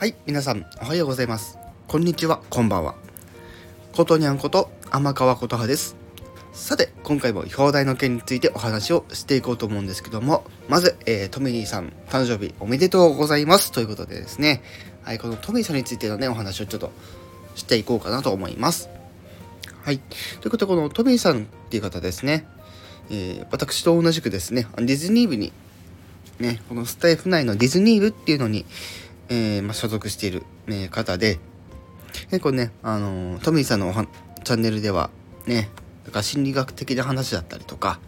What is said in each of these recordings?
はい、皆さん、おはようございます。こんにちは、こんばんは。ことにゃんこと、天川琴葉です。さて、今回も表題の件についてお話をしていこうと思うんですけども、まず、えー、トミーさん、誕生日おめでとうございます。ということでですね、はい、このトミーさんについてのね、お話をちょっとしていこうかなと思います。はい。ということで、このトミーさんっていう方ですね、えー、私と同じくですね、ディズニー部に、ね、このスタイフ内のディズニー部っていうのに、えー、ま、所属している、ね、方で、結構ね、あの、トミーさんのチャンネルでは、ね、だから心理学的な話だったりとか、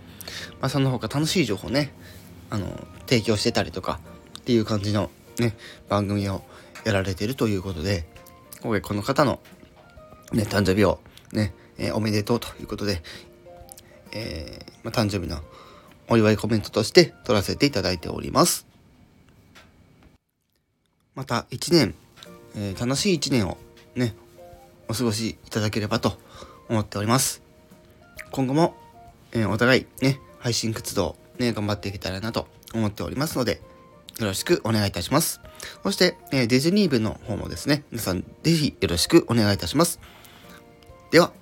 まあ、その他楽しい情報ね、あの、提供してたりとかっていう感じのね、番組をやられてるということで、今回この方の、ね、誕生日をね、えー、おめでとうということで、えー、ま、誕生日のお祝いコメントとして取らせていただいております。また一年、えー、楽しい一年をね、お過ごしいただければと思っております。今後も、えー、お互いね、配信活動ね、頑張っていけたらなと思っておりますので、よろしくお願いいたします。そして、えー、ディズニー部の方もですね、皆さんぜひよろしくお願いいたします。では、